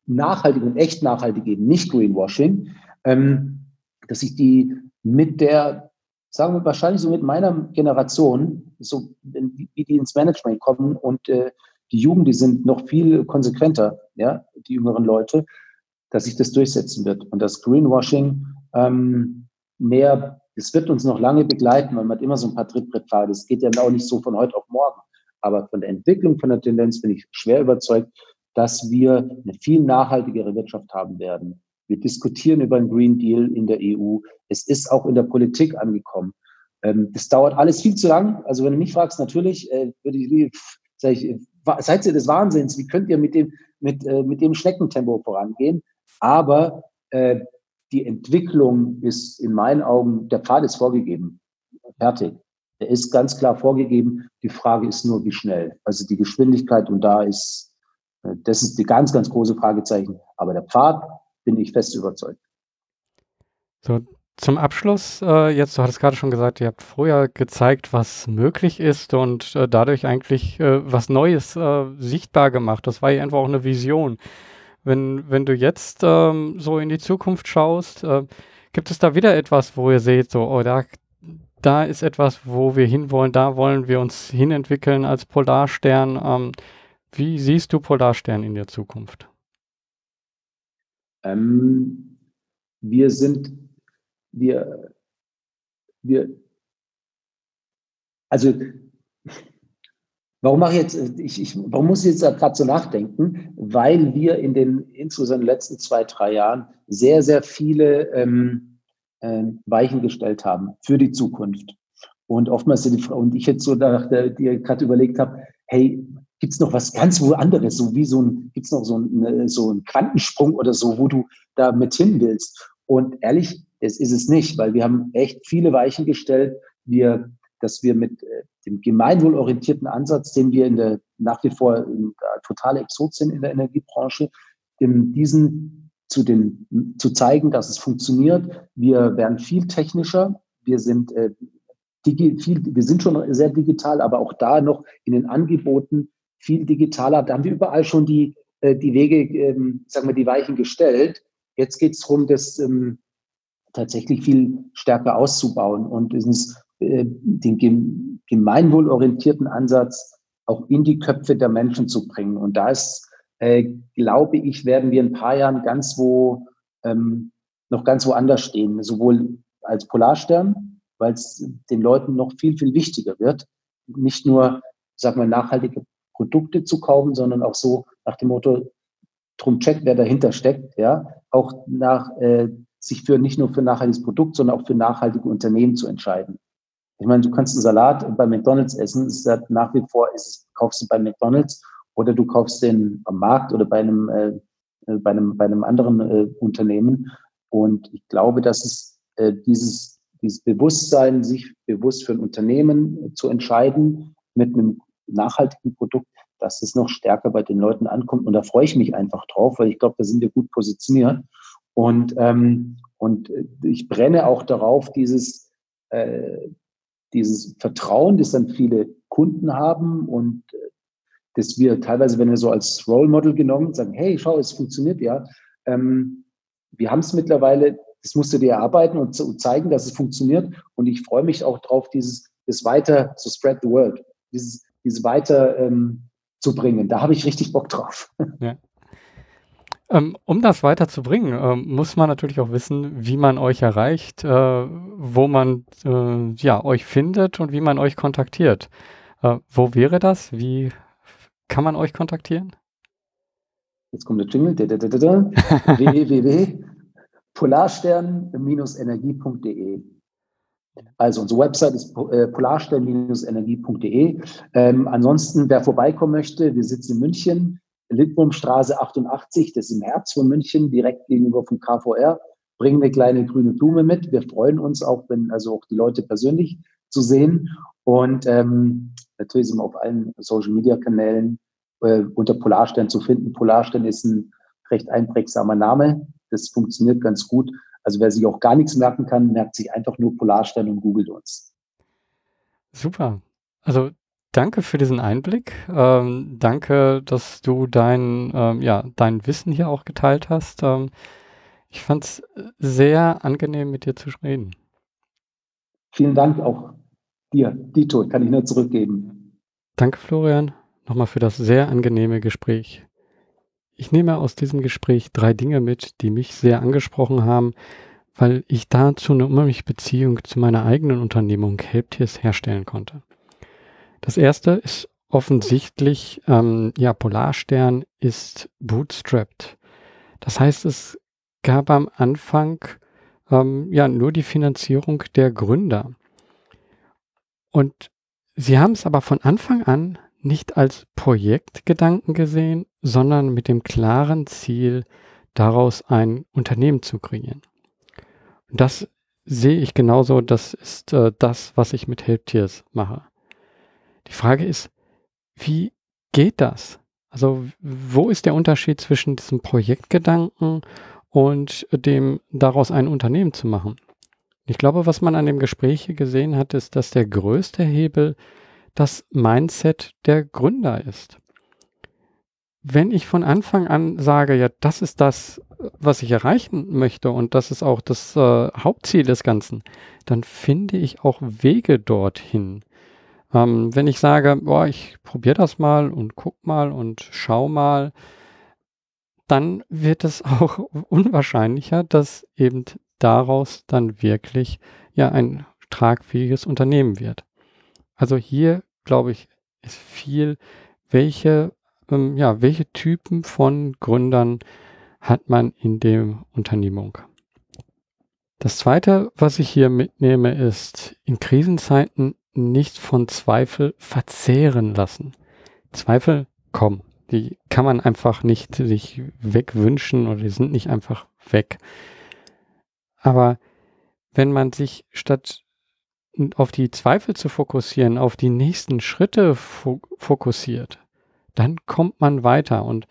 nachhaltig und echt nachhaltig eben, nicht Greenwashing, ähm, dass ich die mit der, sagen wir wahrscheinlich so mit meiner Generation, so wie die ins Management kommen und äh, die Jugend, die sind noch viel konsequenter, ja, die jüngeren Leute, dass sich das durchsetzen wird und das Greenwashing ähm, mehr, es wird uns noch lange begleiten, weil man hat immer so ein paar Trittbrettfahrer, das geht ja auch nicht so von heute auf morgen. Aber von der Entwicklung, von der Tendenz bin ich schwer überzeugt, dass wir eine viel nachhaltigere Wirtschaft haben werden. Wir diskutieren über einen Green Deal in der EU. Es ist auch in der Politik angekommen. Ähm, das dauert alles viel zu lang. Also wenn du mich fragst, natürlich äh, würde ich, sag ich, seid ihr des Wahnsinns? Wie könnt ihr mit dem, mit, äh, mit dem Schneckentempo vorangehen? Aber äh, die Entwicklung ist in meinen Augen, der Pfad ist vorgegeben. Fertig. Der ist ganz klar vorgegeben. Die Frage ist nur, wie schnell. Also die Geschwindigkeit und da ist das ist die ganz, ganz große Fragezeichen. Aber der Pfad bin ich fest überzeugt. So, zum Abschluss, äh, jetzt, du hattest gerade schon gesagt, ihr habt vorher gezeigt, was möglich ist und äh, dadurch eigentlich äh, was Neues äh, sichtbar gemacht. Das war ja einfach auch eine Vision. Wenn, wenn du jetzt ähm, so in die Zukunft schaust, äh, gibt es da wieder etwas, wo ihr seht, so, oh, da, da ist etwas, wo wir hinwollen, da wollen wir uns hinentwickeln als Polarstern. Ähm, wie siehst du Polarstern in der Zukunft? Ähm, wir sind, wir, wir, also, warum mache ich jetzt, ich, ich, warum muss ich jetzt gerade so nachdenken? Weil wir in den, insbesondere in den letzten zwei, drei Jahren sehr, sehr viele ähm, äh, Weichen gestellt haben für die Zukunft. Und oftmals sind die Frau und ich jetzt so nach der, die gerade überlegt habe, hey, gibt es noch was ganz wo anderes, so wie so ein, gibt es noch so ein, so ein Quantensprung oder so, wo du da mit hin willst. Und ehrlich, es ist es nicht, weil wir haben echt viele Weichen gestellt, wir, dass wir mit äh, dem gemeinwohlorientierten Ansatz, den wir in der nach wie vor in, äh, totale Exot sind in der Energiebranche, in diesen zu, den, zu zeigen, dass es funktioniert. Wir werden viel technischer. Wir sind, äh, viel, wir sind schon sehr digital, aber auch da noch in den Angeboten viel digitaler. Da haben wir überall schon die, äh, die Wege, ähm, sagen wir, die Weichen gestellt. Jetzt geht es darum, das ähm, tatsächlich viel stärker auszubauen und äh, den gemeinwohlorientierten Ansatz auch in die Köpfe der Menschen zu bringen. Und da ist äh, glaube ich, werden wir in ein paar Jahren ganz wo, ähm, noch ganz woanders stehen, sowohl als Polarstern, weil es den Leuten noch viel, viel wichtiger wird, nicht nur, sag mal, nachhaltige Produkte zu kaufen, sondern auch so nach dem Motto, drum checkt, wer dahinter steckt, ja, auch nach, äh, sich für nicht nur für nachhaltiges Produkt, sondern auch für nachhaltige Unternehmen zu entscheiden. Ich meine, du kannst einen Salat bei McDonalds essen, ist ja nach wie vor ist es, kaufst du bei McDonalds oder du kaufst den am Markt oder bei einem, äh, äh, bei einem, bei einem anderen äh, Unternehmen. Und ich glaube, dass es äh, dieses, dieses Bewusstsein, sich bewusst für ein Unternehmen äh, zu entscheiden mit einem nachhaltigen Produkt, dass es noch stärker bei den Leuten ankommt. Und da freue ich mich einfach drauf, weil ich glaube, da sind wir gut positioniert. Und, ähm, und äh, ich brenne auch darauf, dieses, äh, dieses Vertrauen, das dann viele Kunden haben und dass wir teilweise, wenn wir so als Role Model genommen, sagen, hey, schau, es funktioniert ja. Ähm, wir haben es mittlerweile, das musst du dir erarbeiten und, zeigen, dass es funktioniert. Und ich freue mich auch drauf, dieses, das weiter zu spread the word, dieses, dieses weiter ähm, zu bringen. Da habe ich richtig Bock drauf. Ja. Ähm, um das weiterzubringen, ähm, muss man natürlich auch wissen, wie man euch erreicht, äh, wo man äh, ja, euch findet und wie man euch kontaktiert. Äh, wo wäre das? Wie kann man euch kontaktieren? Jetzt kommt der Jingle. www.polarstern-energie.de also unsere Website ist äh, polarstern-energie.de. Ähm, ansonsten, wer vorbeikommen möchte, wir sitzen in München, Lindwurmstraße 88, das ist im Herz von München, direkt gegenüber vom KVR. Bringen eine kleine grüne Blume mit. Wir freuen uns auch, wenn also auch die Leute persönlich zu sehen. Und ähm, natürlich sind wir auf allen Social Media Kanälen äh, unter Polarstern zu finden. Polarstern ist ein recht einprägsamer Name. Das funktioniert ganz gut. Also wer sich auch gar nichts merken kann, merkt sich einfach nur Polarstern und googelt uns. Super. Also danke für diesen Einblick. Ähm, danke, dass du dein, ähm, ja, dein Wissen hier auch geteilt hast. Ähm, ich fand es sehr angenehm, mit dir zu reden. Vielen Dank auch dir, Dito, kann ich nur zurückgeben. Danke, Florian nochmal für das sehr angenehme Gespräch. Ich nehme aus diesem Gespräch drei Dinge mit, die mich sehr angesprochen haben, weil ich dazu eine unheimliche Beziehung zu meiner eigenen Unternehmung Helptiers herstellen konnte. Das erste ist offensichtlich, ähm, ja, Polarstern ist bootstrapped. Das heißt, es gab am Anfang ähm, ja nur die Finanzierung der Gründer. Und sie haben es aber von Anfang an nicht als Projektgedanken gesehen, sondern mit dem klaren Ziel, daraus ein Unternehmen zu kreieren. Das sehe ich genauso, das ist äh, das, was ich mit Helptiers mache. Die Frage ist, wie geht das? Also wo ist der Unterschied zwischen diesem Projektgedanken und dem daraus ein Unternehmen zu machen? Ich glaube, was man an dem Gespräch hier gesehen hat, ist, dass der größte Hebel das Mindset der Gründer ist. Wenn ich von Anfang an sage, ja, das ist das, was ich erreichen möchte und das ist auch das äh, Hauptziel des Ganzen, dann finde ich auch Wege dorthin. Ähm, wenn ich sage, boah, ich probiere das mal und guck mal und schau mal, dann wird es auch unwahrscheinlicher, dass eben daraus dann wirklich ja ein tragfähiges Unternehmen wird. Also hier, glaube ich, ist viel, welche, ähm, ja, welche Typen von Gründern hat man in der Unternehmung. Das zweite, was ich hier mitnehme, ist in Krisenzeiten nicht von Zweifel verzehren lassen. Zweifel kommen. Die kann man einfach nicht sich wegwünschen oder die sind nicht einfach weg. Aber wenn man sich statt auf die Zweifel zu fokussieren, auf die nächsten Schritte fo fokussiert, dann kommt man weiter. Und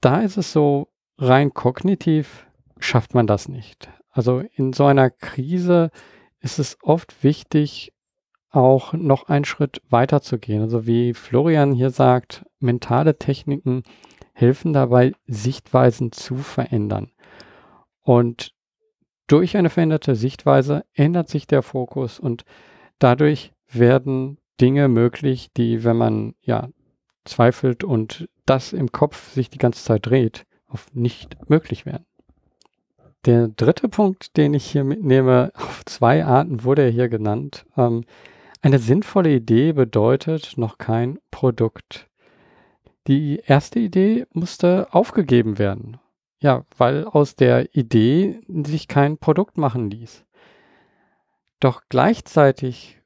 da ist es so, rein kognitiv schafft man das nicht. Also in so einer Krise ist es oft wichtig, auch noch einen Schritt weiter zu gehen. Also wie Florian hier sagt, mentale Techniken helfen dabei, Sichtweisen zu verändern. Und durch eine veränderte Sichtweise ändert sich der Fokus und dadurch werden Dinge möglich, die, wenn man ja zweifelt und das im Kopf sich die ganze Zeit dreht, auf nicht möglich werden. Der dritte Punkt, den ich hier mitnehme, auf zwei Arten wurde er hier genannt. Ähm, eine sinnvolle Idee bedeutet noch kein Produkt. Die erste Idee musste aufgegeben werden. Ja, weil aus der Idee sich kein Produkt machen ließ. Doch gleichzeitig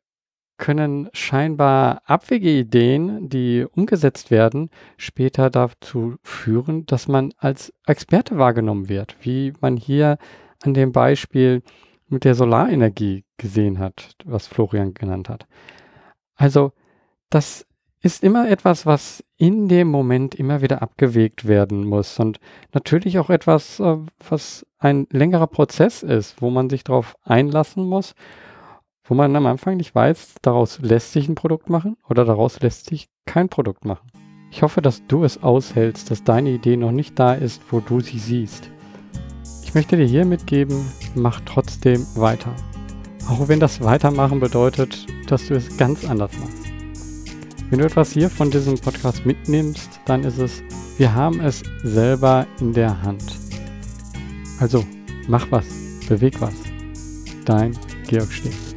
können scheinbar abwege Ideen, die umgesetzt werden, später dazu führen, dass man als Experte wahrgenommen wird, wie man hier an dem Beispiel mit der Solarenergie gesehen hat, was Florian genannt hat. Also das ist immer etwas, was in dem Moment immer wieder abgewegt werden muss und natürlich auch etwas, äh, was ein längerer Prozess ist, wo man sich darauf einlassen muss wo man am Anfang nicht weiß, daraus lässt sich ein Produkt machen oder daraus lässt sich kein Produkt machen. Ich hoffe, dass du es aushältst, dass deine Idee noch nicht da ist, wo du sie siehst. Ich möchte dir hier mitgeben, mach trotzdem weiter. Auch wenn das Weitermachen bedeutet, dass du es ganz anders machst. Wenn du etwas hier von diesem Podcast mitnimmst, dann ist es, wir haben es selber in der Hand. Also, mach was, beweg was. Dein Georg Steg.